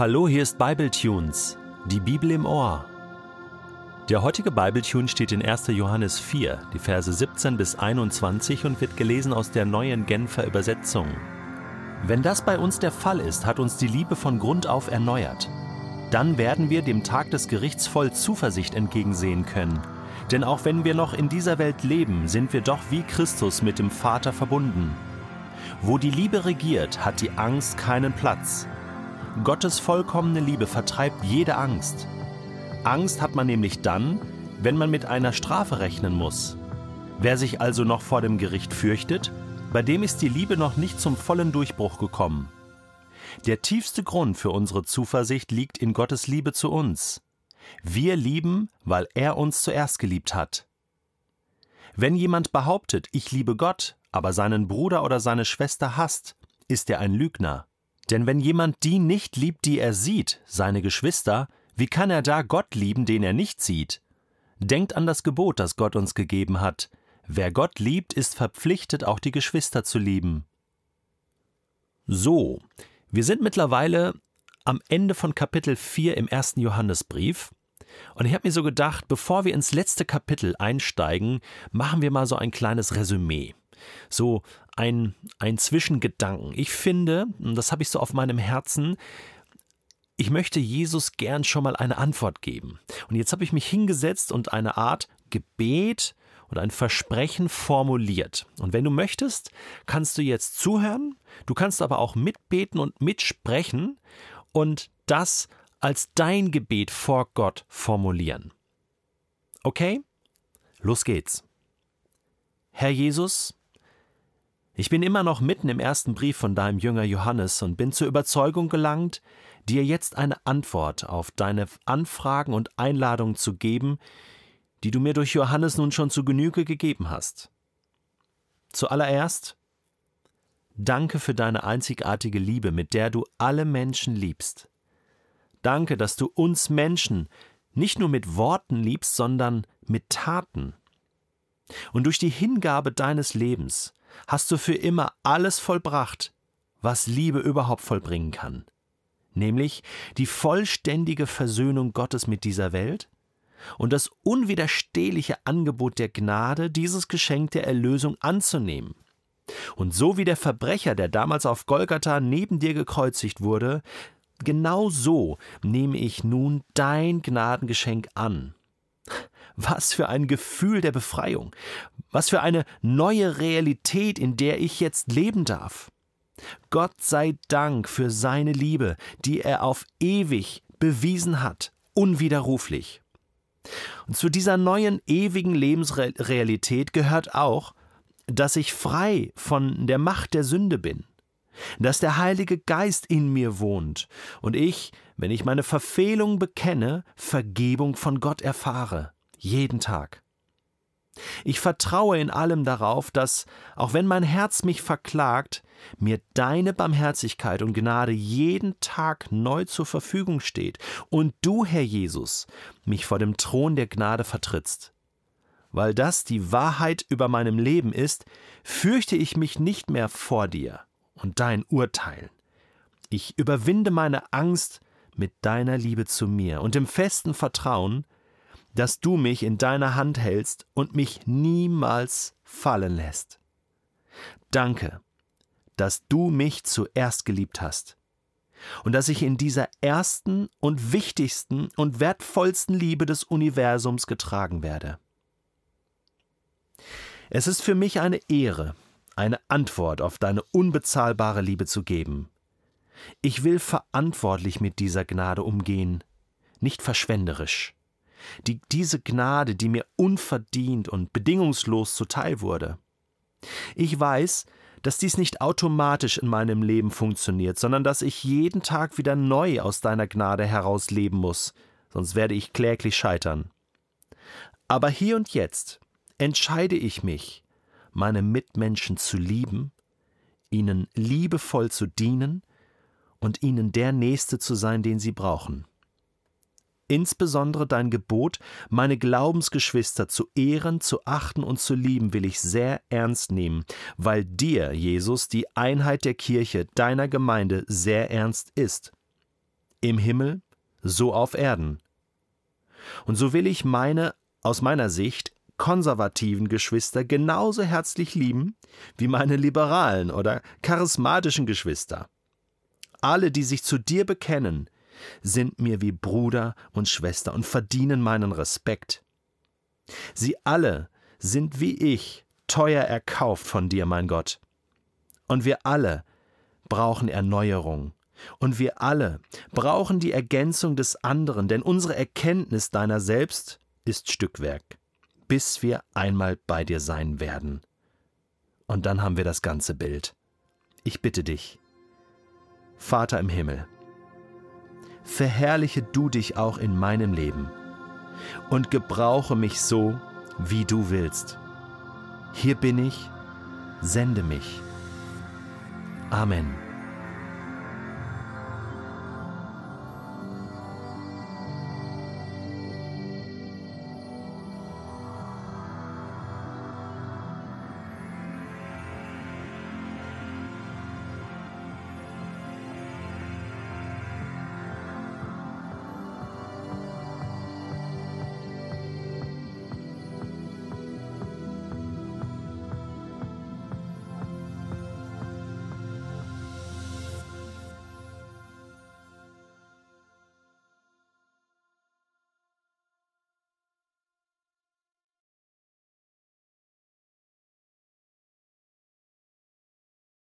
Hallo, hier ist Bibletunes, die Bibel im Ohr. Der heutige Bibletune steht in 1. Johannes 4, die Verse 17 bis 21 und wird gelesen aus der neuen Genfer Übersetzung. Wenn das bei uns der Fall ist, hat uns die Liebe von Grund auf erneuert. Dann werden wir dem Tag des Gerichts voll Zuversicht entgegensehen können. Denn auch wenn wir noch in dieser Welt leben, sind wir doch wie Christus mit dem Vater verbunden. Wo die Liebe regiert, hat die Angst keinen Platz. Gottes vollkommene Liebe vertreibt jede Angst. Angst hat man nämlich dann, wenn man mit einer Strafe rechnen muss. Wer sich also noch vor dem Gericht fürchtet, bei dem ist die Liebe noch nicht zum vollen Durchbruch gekommen. Der tiefste Grund für unsere Zuversicht liegt in Gottes Liebe zu uns. Wir lieben, weil er uns zuerst geliebt hat. Wenn jemand behauptet, ich liebe Gott, aber seinen Bruder oder seine Schwester hasst, ist er ein Lügner. Denn wenn jemand die nicht liebt, die er sieht, seine Geschwister, wie kann er da Gott lieben, den er nicht sieht? Denkt an das Gebot, das Gott uns gegeben hat. Wer Gott liebt, ist verpflichtet, auch die Geschwister zu lieben. So, wir sind mittlerweile am Ende von Kapitel 4 im ersten Johannesbrief. Und ich habe mir so gedacht, bevor wir ins letzte Kapitel einsteigen, machen wir mal so ein kleines Resümee so ein, ein Zwischengedanken. Ich finde, und das habe ich so auf meinem Herzen, ich möchte Jesus gern schon mal eine Antwort geben. Und jetzt habe ich mich hingesetzt und eine Art Gebet und ein Versprechen formuliert. Und wenn du möchtest, kannst du jetzt zuhören, du kannst aber auch mitbeten und mitsprechen und das als dein Gebet vor Gott formulieren. Okay? Los geht's. Herr Jesus, ich bin immer noch mitten im ersten Brief von deinem Jünger Johannes und bin zur Überzeugung gelangt, dir jetzt eine Antwort auf deine Anfragen und Einladungen zu geben, die du mir durch Johannes nun schon zu Genüge gegeben hast. Zuallererst Danke für deine einzigartige Liebe, mit der du alle Menschen liebst. Danke, dass du uns Menschen nicht nur mit Worten liebst, sondern mit Taten. Und durch die Hingabe deines Lebens hast du für immer alles vollbracht, was Liebe überhaupt vollbringen kann, nämlich die vollständige Versöhnung Gottes mit dieser Welt und das unwiderstehliche Angebot der Gnade, dieses Geschenk der Erlösung anzunehmen. Und so wie der Verbrecher, der damals auf Golgatha neben dir gekreuzigt wurde, genau so nehme ich nun dein Gnadengeschenk an. Was für ein Gefühl der Befreiung, was für eine neue Realität, in der ich jetzt leben darf. Gott sei Dank für seine Liebe, die er auf ewig bewiesen hat, unwiderruflich. Und zu dieser neuen ewigen Lebensrealität gehört auch, dass ich frei von der Macht der Sünde bin, dass der Heilige Geist in mir wohnt und ich, wenn ich meine Verfehlung bekenne, Vergebung von Gott erfahre, jeden Tag. Ich vertraue in allem darauf, dass, auch wenn mein Herz mich verklagt, mir deine Barmherzigkeit und Gnade jeden Tag neu zur Verfügung steht und du, Herr Jesus, mich vor dem Thron der Gnade vertrittst. Weil das die Wahrheit über meinem Leben ist, fürchte ich mich nicht mehr vor dir und dein Urteil. Ich überwinde meine Angst mit deiner Liebe zu mir und im festen Vertrauen, dass du mich in deiner Hand hältst und mich niemals fallen lässt. Danke, dass du mich zuerst geliebt hast und dass ich in dieser ersten und wichtigsten und wertvollsten Liebe des Universums getragen werde. Es ist für mich eine Ehre, eine Antwort auf deine unbezahlbare Liebe zu geben. Ich will verantwortlich mit dieser Gnade umgehen, nicht verschwenderisch die, diese Gnade, die mir unverdient und bedingungslos zuteil wurde. Ich weiß, dass dies nicht automatisch in meinem Leben funktioniert, sondern dass ich jeden Tag wieder neu aus deiner Gnade heraus leben muss, sonst werde ich kläglich scheitern. Aber hier und jetzt entscheide ich mich, meine Mitmenschen zu lieben, ihnen liebevoll zu dienen und ihnen der Nächste zu sein, den sie brauchen insbesondere dein Gebot, meine Glaubensgeschwister zu ehren, zu achten und zu lieben, will ich sehr ernst nehmen, weil dir, Jesus, die Einheit der Kirche, deiner Gemeinde sehr ernst ist. im Himmel so auf Erden. Und so will ich meine, aus meiner Sicht, konservativen Geschwister genauso herzlich lieben wie meine liberalen oder charismatischen Geschwister. Alle, die sich zu dir bekennen, sind mir wie Bruder und Schwester und verdienen meinen Respekt. Sie alle sind wie ich teuer erkauft von dir, mein Gott. Und wir alle brauchen Erneuerung. Und wir alle brauchen die Ergänzung des anderen, denn unsere Erkenntnis deiner selbst ist Stückwerk, bis wir einmal bei dir sein werden. Und dann haben wir das ganze Bild. Ich bitte dich, Vater im Himmel, verherrliche du dich auch in meinem Leben und gebrauche mich so, wie du willst. Hier bin ich, sende mich. Amen.